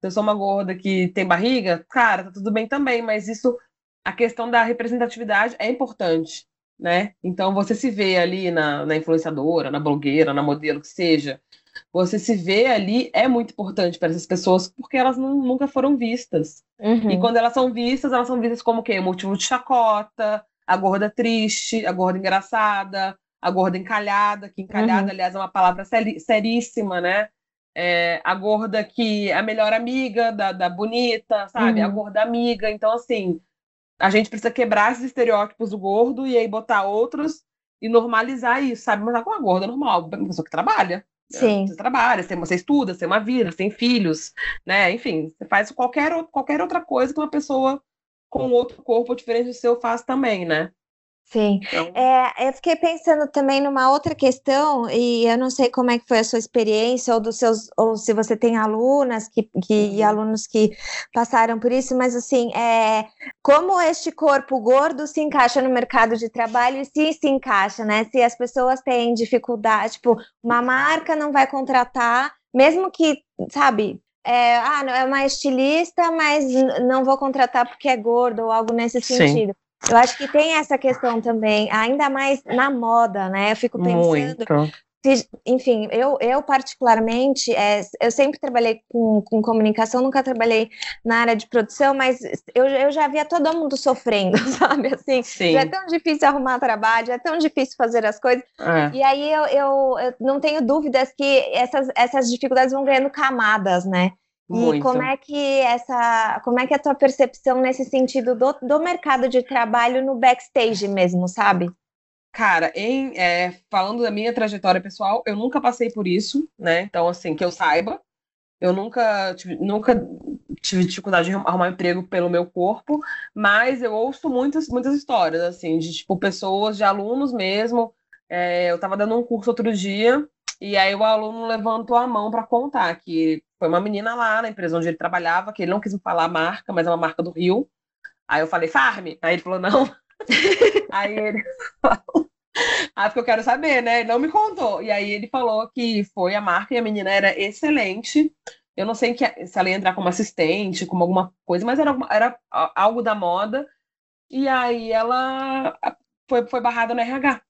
Se eu sou uma gorda que tem barriga, cara, tá tudo bem também, mas isso, a questão da representatividade é importante né? Então você se vê ali na, na influenciadora, na blogueira, na modelo que seja, você se vê ali é muito importante para essas pessoas porque elas não, nunca foram vistas. Uhum. E quando elas são vistas, elas são vistas como o quê? Motivo de chacota, a gorda triste, a gorda engraçada, a gorda encalhada, que encalhada, uhum. aliás, é uma palavra seríssima, né? É, a gorda que é a melhor amiga da, da bonita, sabe? Uhum. A gorda amiga. Então, assim, a gente precisa quebrar esses estereótipos do gordo e aí botar outros e normalizar isso, sabe? Mas com a gorda normal, uma pessoa que trabalha. Né? Sim. Você trabalha, você estuda, você tem uma vida, você tem filhos, né? Enfim, você faz qualquer, qualquer outra coisa que uma pessoa com outro corpo diferente do seu faz também, né? Sim. Então... É, eu fiquei pensando também numa outra questão, e eu não sei como é que foi a sua experiência, ou dos seus, ou se você tem alunas que, que e uhum. alunos que passaram por isso, mas assim, é, como este corpo gordo se encaixa no mercado de trabalho e se se encaixa, né? Se as pessoas têm dificuldade, tipo, uma marca não vai contratar, mesmo que, sabe, é, ah, é uma estilista, mas não vou contratar porque é gordo ou algo nesse sentido. Sim. Eu acho que tem essa questão também, ainda mais na moda, né? Eu fico pensando. Muito. Se, enfim, eu, eu particularmente, é, eu sempre trabalhei com, com comunicação, nunca trabalhei na área de produção, mas eu, eu já via todo mundo sofrendo, sabe? Assim, Sim. é tão difícil arrumar trabalho, é tão difícil fazer as coisas. É. E aí eu, eu, eu não tenho dúvidas que essas, essas dificuldades vão ganhando camadas, né? Muito. E como é que essa, como é que é a tua percepção nesse sentido do, do mercado de trabalho no backstage mesmo, sabe? Cara, em, é, falando da minha trajetória pessoal, eu nunca passei por isso, né? Então, assim, que eu saiba, eu nunca tive, nunca tive dificuldade de arrumar emprego pelo meu corpo, mas eu ouço muitas, muitas histórias, assim, de, tipo, pessoas, de alunos mesmo. É, eu tava dando um curso outro dia, e aí o aluno levantou a mão para contar que foi uma menina lá na empresa onde ele trabalhava, que ele não quis me falar a marca, mas é uma marca do Rio. Aí eu falei, Farm? Aí ele falou, não. aí ele falou, ah, porque eu quero saber, né? Ele não me contou. E aí ele falou que foi a marca e a menina era excelente. Eu não sei que, se ela ia entrar como assistente, como alguma coisa, mas era, era algo da moda. E aí ela foi, foi barrada no RH.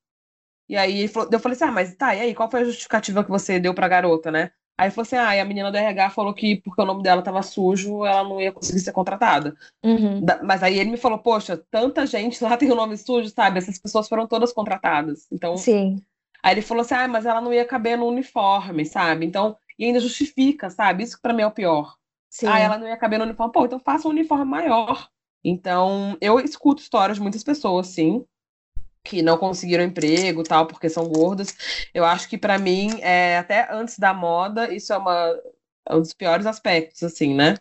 E aí eu falei assim: ah, mas tá, e aí, qual foi a justificativa que você deu pra garota, né? Aí falou assim: ah, a menina do RH falou que porque o nome dela tava sujo, ela não ia conseguir ser contratada. Uhum. Mas aí ele me falou: poxa, tanta gente lá tem o nome sujo, sabe? Essas pessoas foram todas contratadas. Então. Sim. Aí ele falou assim: ah, mas ela não ia caber no uniforme, sabe? Então, e ainda justifica, sabe? Isso para mim é o pior. Sim. Ah, ela não ia caber no uniforme. Pô, então faça um uniforme maior. Então, eu escuto histórias de muitas pessoas, sim, que não conseguiram emprego tal porque são gordas. Eu acho que para mim, é, até antes da moda, isso é, uma, é um dos piores aspectos, assim, né?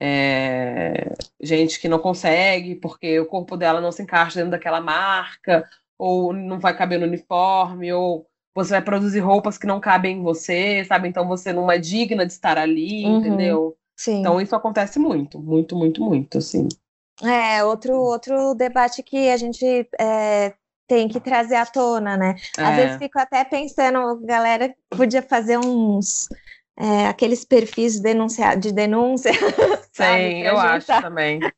É, gente que não consegue porque o corpo dela não se encaixa dentro daquela marca, ou não vai caber no uniforme, ou você vai produzir roupas que não cabem em você, sabe? Então você não é digna de estar ali, uhum, entendeu? Sim. Então isso acontece muito, muito, muito, muito, assim. É, outro, outro debate que a gente é, tem que trazer à tona, né? Às É. vezes fico até pensando, galera podia fazer uns é, aqueles perfis de denúncia, de denúncia. sabe, Sim, eu acho também.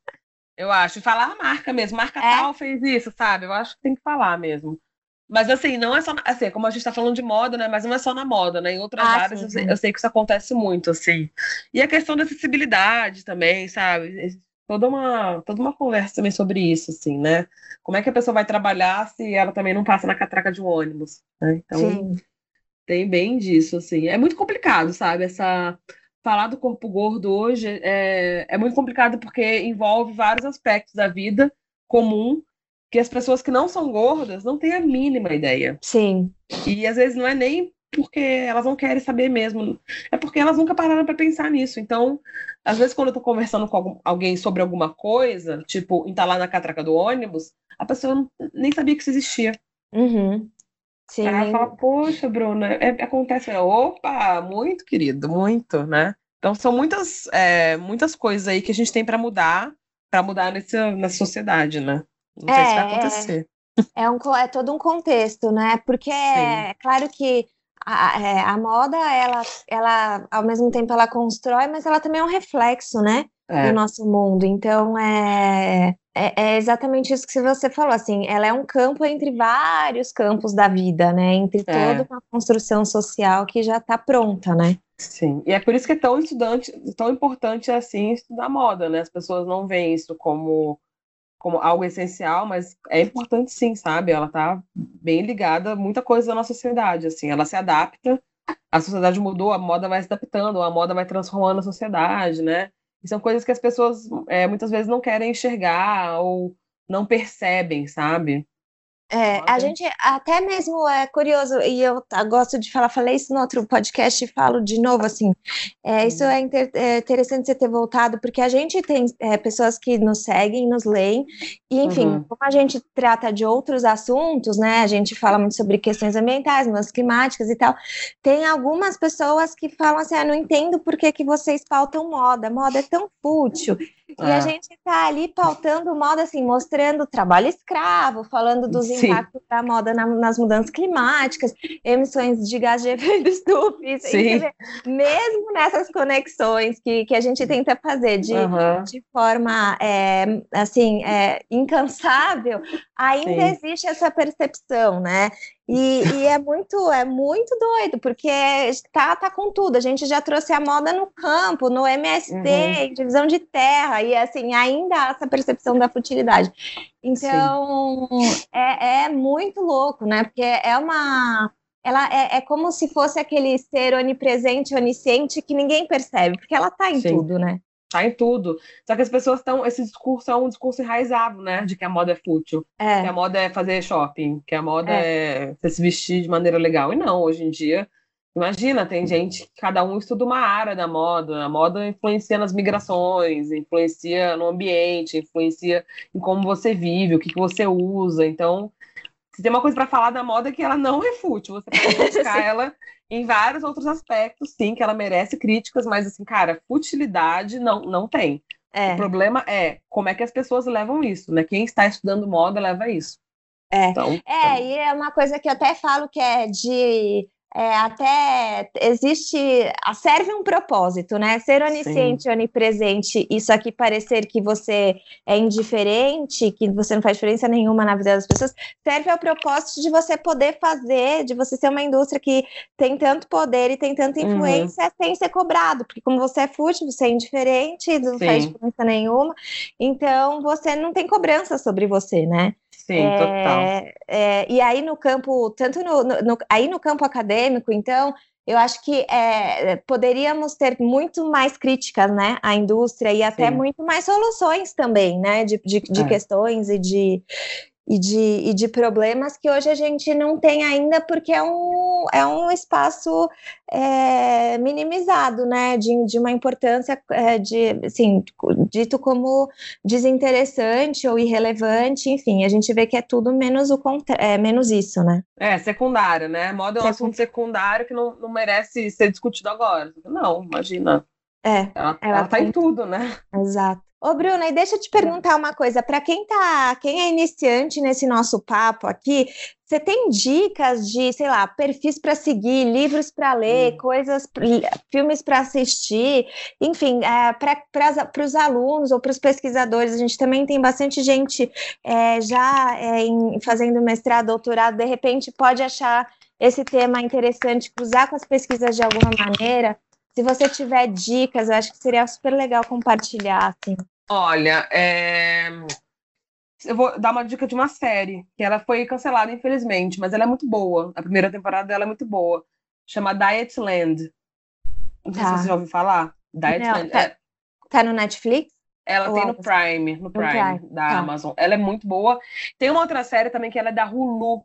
Eu acho. Falar a marca mesmo. Marca É. tal fez isso, sabe? Eu acho que tem que falar mesmo. Mas assim, não é só. na- Assim, como a gente tá falando de moda, né? Mas não é só na moda, né? Em outras Ah, áreas sim, eu sim. eu sei que isso acontece muito, assim. E a questão da acessibilidade também, sabe? Toda uma, toda uma conversa também sobre isso, assim, né? Como é que a pessoa vai trabalhar se ela também não passa na catraca de um ônibus, né? Então, Sim. tem bem disso, assim. É muito complicado, sabe? Essa falar do corpo gordo hoje é, é muito complicado porque envolve vários aspectos da vida comum que as pessoas que não são gordas não têm a mínima ideia. Sim. E às vezes não é nem porque elas não querem saber mesmo, é porque elas nunca pararam para pensar nisso. Então, às vezes quando eu tô conversando com algum- alguém sobre alguma coisa, tipo, entalar na catraca do ônibus, a pessoa não- nem sabia que isso existia. Uhum. Sim. Ela fala, poxa, Bruna, é- acontece. Eu, Opa, muito querido, muito, né? Então são muitas, é, muitas coisas aí que a gente tem para mudar, para mudar nesse, nessa sociedade, né? Não sei se vai É, é. acontecer. É, um, é todo um contexto, né? Porque é claro que a, é, a moda, ela, ela, ao mesmo tempo, ela constrói, mas ela também é um reflexo, né? É, do nosso mundo. Então, é, é, é exatamente isso que você falou, assim, ela é um campo entre vários campos da vida, né? Entre É. toda uma construção social que já está pronta, né? sim. E é por isso que é tão estudante, tão importante assim estudar moda, né? As pessoas não veem isso como como algo essencial, mas é importante sim, sabe? Ela tá bem ligada a muita coisa da nossa sociedade, assim, ela se adapta, a sociedade mudou, a moda vai se adaptando, a moda vai transformando a sociedade, né? E são coisas que as pessoas é, muitas vezes não querem enxergar ou não percebem, sabe? É, a gente até mesmo é curioso, e eu gosto de falar, falei isso no outro podcast e falo de novo, assim, é, isso é, inter- é interessante você ter voltado, porque a gente tem é, pessoas que nos seguem, nos leem, e enfim, Uhum. como a gente trata de outros assuntos, né, a gente fala muito sobre questões ambientais, mudanças climáticas e tal, tem algumas pessoas que falam assim, ah, não entendo por que que vocês pautam moda, moda é tão fútil, e a É. gente está ali pautando moda, assim, mostrando trabalho escravo, falando dos Sim. impactos da moda na- nas mudanças climáticas, emissões de gás de efeito estufa. e Sim. vê, mesmo nessas conexões que, que a gente tenta fazer de, Aham. de forma, é, assim, é, incansável, ainda Sim. existe essa percepção, né? E, e é muito, é muito doido, porque tá, tá com tudo. A gente já trouxe a moda no campo, no MST, Uhum. em divisão de terra, e assim, ainda há essa percepção da futilidade. Então, é, é muito louco, né? Porque é uma. Ela é, é como se fosse aquele ser onipresente, onisciente que ninguém percebe, porque ela tá em Sim. tudo, né? Tá em tudo. Só que as pessoas estão. Esse discurso é um discurso enraizado, né? De que a moda é fútil. que É, a moda é fazer shopping, que a moda é, você se vestir de maneira legal. E não, hoje em dia, imagina, tem gente que cada um estuda uma área da moda. A moda influencia nas migrações, influencia no ambiente, influencia em como você vive, o que, que você usa. Então, se tem uma coisa para falar da moda é que ela não é fútil. Você pode criticar ela em vários outros aspectos, sim, que ela merece críticas, mas assim, cara, futilidade não, não tem. é, O problema é como é que as pessoas levam isso, né? Quem está estudando moda leva isso. É. Então, É, e é uma coisa que eu até falo que é de. É, até existe. Serve um propósito, né? Ser onisciente, onipresente, isso aqui parecer que você é indiferente, que você não faz diferença nenhuma na vida das pessoas, serve ao propósito de você poder fazer, de você ser uma indústria que tem tanto poder e tem tanta Uhum. influência sem ser cobrado, porque como você é fútil, você é indiferente, não faz Sim. diferença nenhuma, então você não tem cobrança sobre você, né? Sim, total. É, é, e aí no campo, tanto no, no- no- aí no campo acadêmico, então, eu acho que é, poderíamos ter muito mais críticas, né, à indústria e até Sim. muito mais soluções também, né, de, de, de É. questões e de, e, de, e de problemas que hoje a gente não tem ainda porque é um, é um espaço é, minimizado, né, de, de uma importância, é, de, assim, dito como desinteressante ou irrelevante, enfim, a gente vê que é tudo menos, o é, menos isso, né? É, secundário, né? Moda é um Secun- assunto secundário que não, não merece ser discutido agora. Não, imagina. É, Ela, Ela ela tá tem- em tudo, né? exato. Ô, Bruna, e deixa eu te perguntar uma coisa. Para quem tá, quem é iniciante nesse nosso papo aqui, você tem dicas de, sei lá, perfis para seguir, livros para ler, hum. coisas, filmes para assistir, enfim, é, para os alunos ou para os pesquisadores. A gente também tem bastante gente é, já é, em, fazendo mestrado, doutorado, de repente pode achar esse tema interessante, cruzar com as pesquisas de alguma maneira. Se você tiver dicas, eu acho que seria super legal compartilhar, assim. Olha, é... eu vou dar uma dica de uma série, que ela foi cancelada, infelizmente, mas ela é muito boa. A primeira temporada dela é muito boa. Chama Dietland. Não sei tá. se você já ouviu falar. Dietland. Tá, é... tá no Netflix? Ela Ou tem no Prime, no Prime, Prime. da tá. Amazon. Ela é muito boa. Tem uma outra série também que ela é da Hulu,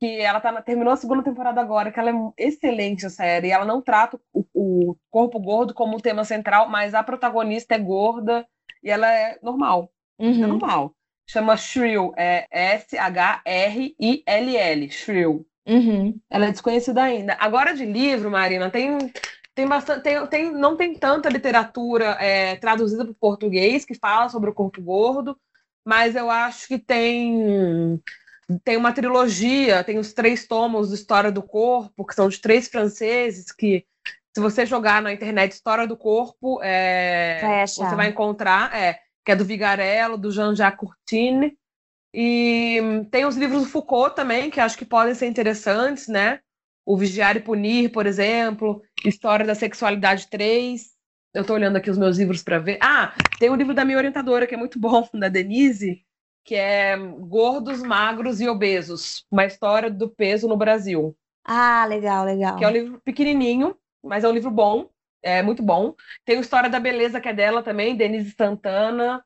que ela tá, terminou a segunda temporada agora, que ela é excelente a série. Ela não trata o, o corpo gordo como tema central, mas a protagonista é gorda e ela é normal. É uhum. É normal. Chama Shrill, é S-H-R-I-L-L, Shrill. Uhum. Ela é desconhecida ainda. Agora de livro, Marina, tem tem bastante, tem, tem, não tem tanta literatura é, traduzida para o português que fala sobre o corpo gordo, mas eu acho que tem tem uma trilogia, tem os três tomos de História do Corpo, que são de três franceses, que se você jogar na internet História do Corpo, é, vai você vai encontrar, é, que é do Vigarello, do Jean-Jacques Courtine, e tem os livros do Foucault também, que acho que podem ser interessantes, né? O Vigiar e Punir, por exemplo, História da Sexualidade 3. Eu estou olhando aqui os meus livros para ver. Ah, tem o um livro da minha orientadora, que é muito bom, da Denise, que é Gordos, Magros e Obesos, uma história do peso no Brasil. Ah, legal, legal. Que é um livro pequenininho, mas é um livro bom, é muito bom. Tem a História da Beleza, que é dela também, Denise Santana.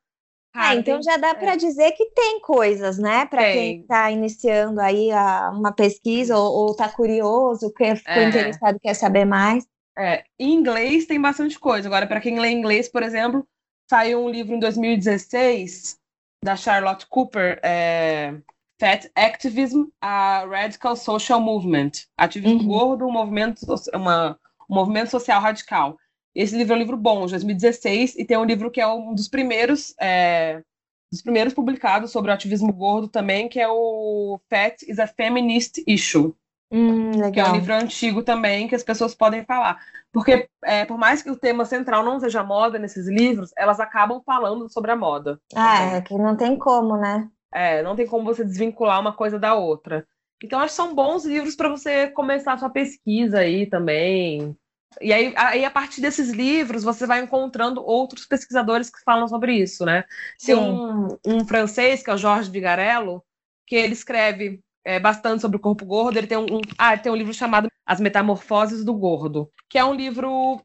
Ah, então já dá para é. dizer que tem coisas, né? Para quem está iniciando aí a, uma pesquisa ou está curioso, quer, ficou é. interessado, quer saber mais. É, em inglês tem bastante coisa. Agora, para quem lê inglês, por exemplo, saiu um livro em 2016 da Charlotte Cooper, é, Fat Activism, a Radical Social Movement. Ativismo uhum. gordo, um movimento, uma, um movimento social radical. Esse livro é um livro bom, de 2016, e tem um livro que é um dos primeiros, é, dos primeiros publicados sobre o ativismo gordo também, que é o Fat is a Feminist Issue. Hum, que é um livro antigo também que as pessoas podem falar. Porque, é, por mais que o tema central não seja moda nesses livros, elas acabam falando sobre a moda. Ah, é que não tem como, né? É, não tem como você desvincular uma coisa da outra. Então, acho que são bons livros para você começar a sua pesquisa aí também. E aí, aí, a partir desses livros, você vai encontrando outros pesquisadores que falam sobre isso, né? Sim. Tem um, um francês, que é o Jorge Vigarello, que ele escreve é, bastante sobre o corpo gordo. Ele tem um, um, ah, tem um livro chamado As Metamorfoses do Gordo, que é um livro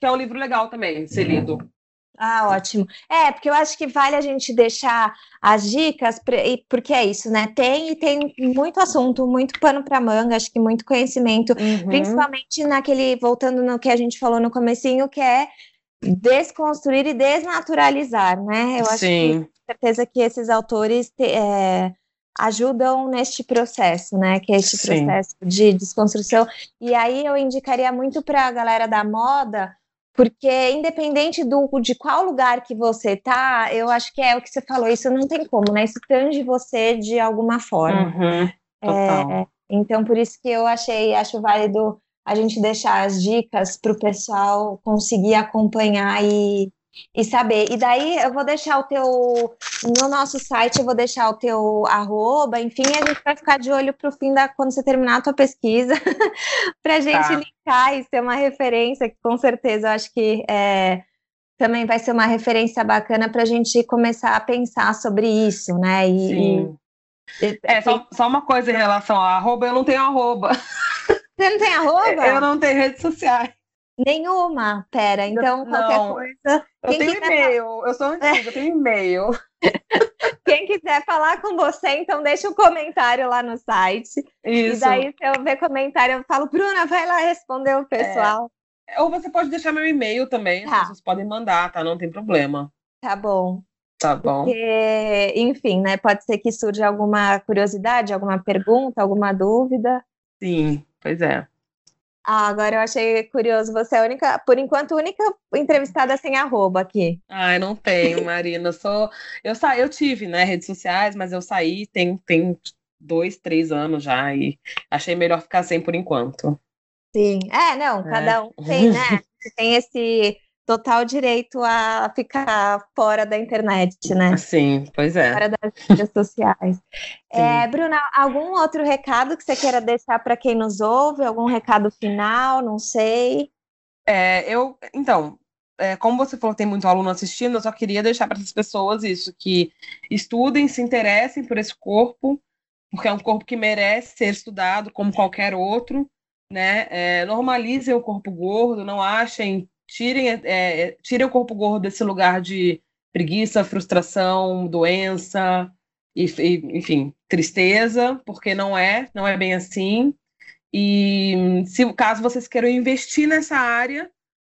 que é um livro legal também de ser lido. Ah, ótimo. É, porque eu acho que vale a gente deixar as dicas, porque é isso, né? Tem e tem muito assunto, muito pano para manga, acho que muito conhecimento, uhum. principalmente naquele, voltando no que a gente falou no comecinho, que é desconstruir e desnaturalizar, né? Eu acho Sim. que certeza que esses autores é, ajudam neste processo, né? Que é este Sim. processo de desconstrução. E aí eu indicaria muito para a galera da moda, porque independente do de qual lugar que você tá, eu acho que é o que você falou, isso não tem como, né? Isso tange você de alguma forma. Uhum, é, então, por isso que eu achei, acho válido a gente deixar as dicas para o pessoal conseguir acompanhar e, e saber. E daí eu vou deixar o teu. No nosso site, eu vou deixar o teu arroba, enfim, a gente vai ficar de olho para o fim da. quando você terminar a tua pesquisa, para a gente tá. linkar e ser uma referência, que com certeza eu acho que é, também vai ser uma referência bacana para a gente começar a pensar sobre isso, né? E, Sim. E, é, só, só uma coisa em relação ao arroba, eu não tenho arroba. Você não tem arroba? Eu não tenho redes sociais. Nenhuma, pera, então qualquer não, coisa. Eu tenho e-mail, eu sou antiga, eu tenho e-mail. Quem quiser falar com você, então deixa um comentário lá no site. Isso. E daí, se eu ver comentário, eu falo, Bruna, vai lá responder o pessoal. É. Ou você pode deixar meu e-mail também, tá. as pessoas podem mandar, tá? Não tem problema. Tá bom. Tá bom. Porque, enfim, né? Pode ser que surja alguma curiosidade, alguma pergunta, alguma dúvida. Sim, pois é. Ah, agora eu achei curioso. Você é a única, por enquanto, única entrevistada sem arroba aqui. Ai, não tenho, Marina. Eu sou, eu sa... eu tive, né, redes sociais, mas eu saí tem, tem dois, três anos já e achei melhor ficar sem por enquanto. Sim, é, não, é. cada um tem, né? tem esse total direito a ficar fora da internet, né? Sim, pois é. Fora das redes sociais. É, Bruna, algum outro recado que você queira deixar para quem nos ouve? Algum recado final? Não sei. É, eu, então, é, como você falou, tem muito aluno assistindo, eu só queria deixar para essas pessoas isso, que estudem, se interessem por esse corpo, porque é um corpo que merece ser estudado como qualquer outro, né? É, normalizem o corpo gordo, não achem tirem, é, é, tirem o corpo gordo desse lugar de preguiça, frustração, doença, e, e, enfim, tristeza, porque não é, não é bem assim. E se caso vocês queiram investir nessa área,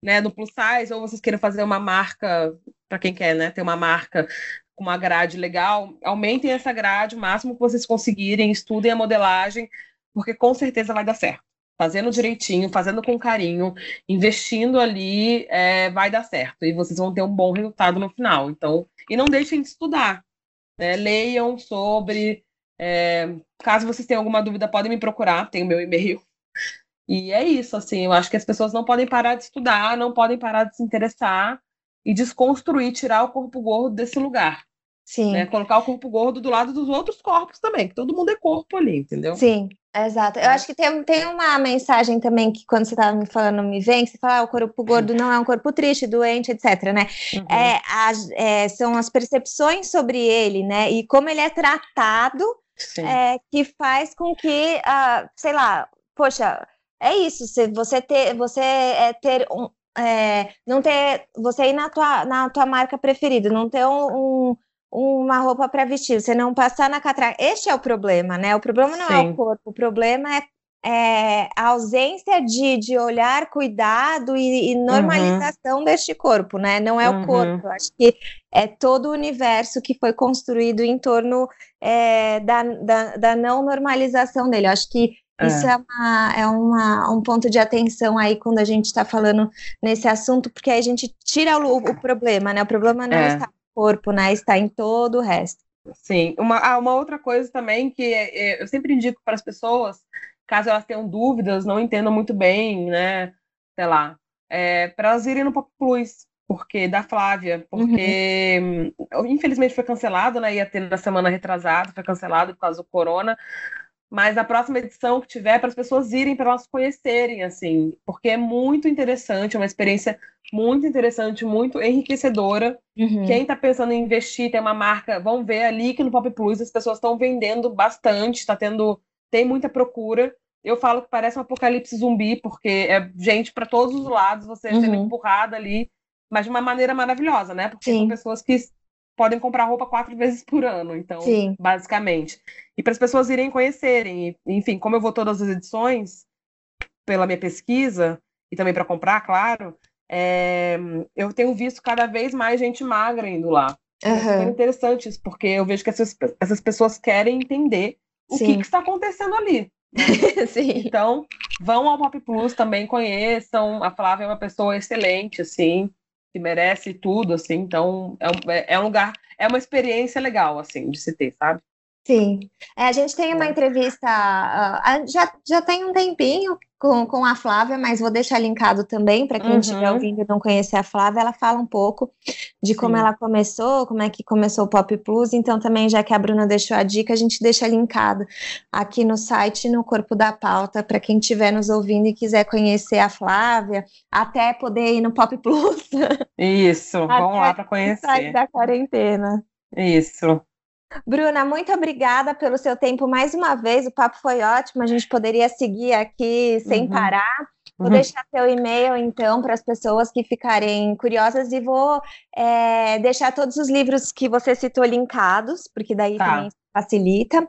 né, no plus size, ou vocês queiram fazer uma marca, para quem quer, né, ter uma marca com uma grade legal, aumentem essa grade o máximo que vocês conseguirem, estudem a modelagem, porque com certeza vai dar certo fazendo direitinho, fazendo com carinho, investindo ali, é, vai dar certo. E vocês vão ter um bom resultado no final. Então, e não deixem de estudar. Né? Leiam sobre. É, caso vocês tenham alguma dúvida, podem me procurar, tem o meu e-mail. E é isso, assim, eu acho que as pessoas não podem parar de estudar, não podem parar de se interessar e desconstruir, tirar o corpo gordo desse lugar. Sim. Né? Colocar o corpo gordo do lado dos outros corpos também, que todo mundo é corpo ali, entendeu? Sim, exato. Eu é. acho que tem, tem uma mensagem também que quando você estava me falando, me vem, que você fala, ah, o corpo gordo não é um corpo triste, doente, etc, né? Uhum. É, as, é, são as percepções sobre ele, né? E como ele é tratado, é, que faz com que, uh, sei lá, poxa, é isso, você ter, você é ter um, é, não ter, você ir na tua, na tua marca preferida, não ter um, um uma roupa para vestir, você não passar na catraca. Este é o problema, né? O problema não Sim. é o corpo, o problema é, é a ausência de, de olhar, cuidado e, e normalização uhum. deste corpo, né? Não é uhum. o corpo, acho que é todo o universo que foi construído em torno é, da, da, da, não normalização dele. acho que é. Isso é, uma, é uma, um ponto de atenção aí quando a gente está falando nesse assunto, porque aí a gente tira o, o problema, né? O problema não é. está corpo, né? Está em todo o resto. Sim. Uma, ah, uma outra coisa também que é, é, eu sempre indico para as pessoas, caso elas tenham dúvidas, não entendam muito bem, né? Sei lá, é, para elas irem no Pop Plus, porque da Flávia, porque uhum. infelizmente foi cancelado, né? Ia ter na semana retrasada, foi cancelado por causa do corona mas a próxima edição que tiver, para as pessoas irem, para elas conhecerem, assim, porque é muito interessante, é uma experiência muito interessante, muito enriquecedora. Uhum. Quem está pensando em investir, tem uma marca, vão ver ali que no Pop Plus as pessoas estão vendendo bastante, está tendo, tem muita procura. Eu falo que parece um apocalipse zumbi, porque é gente para todos os lados, você uhum. sendo empurrada ali, mas de uma maneira maravilhosa, né? Porque Sim. são pessoas que podem comprar roupa quatro vezes por ano, então, Sim. basicamente. E para as pessoas irem conhecerem. Enfim, como eu vou todas as edições, pela minha pesquisa, e também para comprar, claro, é, eu tenho visto cada vez mais gente magra indo lá. Uhum. É super interessante isso, porque eu vejo que essas, essas pessoas querem entender o que, que, está acontecendo ali. Então, vão ao Pop Plus também, conheçam. A Flávia é uma pessoa excelente, assim que merece tudo, assim, então é um, é, é um lugar, é uma experiência legal, assim, de se ter, sabe? Sim. É, a gente tem uma é. entrevista, uh, já, já tem um tempinho com, com a Flávia, mas vou deixar linkado também para quem uhum. estiver ouvindo e não conhecer a Flávia. Ela fala um pouco de como Sim. ela começou, como é que começou o Pop Plus. Então, também, já que a Bruna deixou a dica, a gente deixa linkado aqui no site, no corpo da pauta, para quem estiver nos ouvindo e quiser conhecer a Flávia, até poder ir no Pop Plus. Isso, vamos lá para conhecer. Sair da quarentena. Isso. Bruna, muito obrigada pelo seu tempo mais uma vez. O papo foi ótimo. A gente poderia seguir aqui sem uhum. parar. Vou uhum. deixar seu e-mail, então, para as pessoas que ficarem curiosas e vou é, deixar todos os livros que você citou linkados, porque daí tá. também facilita.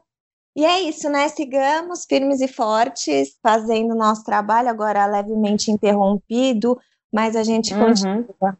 E é isso, né? Sigamos firmes e fortes, fazendo o nosso trabalho, agora levemente interrompido, mas a gente uhum. continua.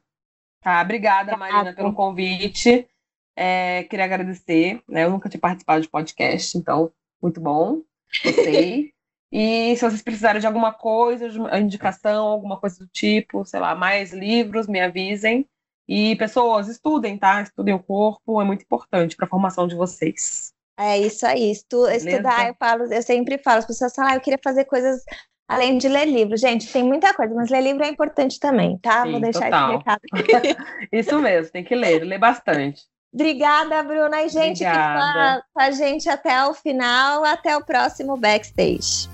Tá, obrigada, Marina, pelo convite. É, queria agradecer, né? Eu nunca tinha participado de podcast, então, muito bom, gostei. E se vocês precisarem de alguma coisa, de indicação, alguma coisa do tipo, sei lá, mais livros, me avisem. E pessoas, estudem, tá? Estudem o corpo, é muito importante para a formação de vocês. É isso aí, estu estudar, eu falo, eu sempre falo, as pessoas falam, ah, eu queria fazer coisas além de ler livro. Gente, tem muita coisa, mas ler livro é importante também, tá? Sim, Vou deixar total. esse recado. isso mesmo, tem que ler, ler bastante. Obrigada, Bruna. E gente que está com a gente até o final. Até o próximo backstage.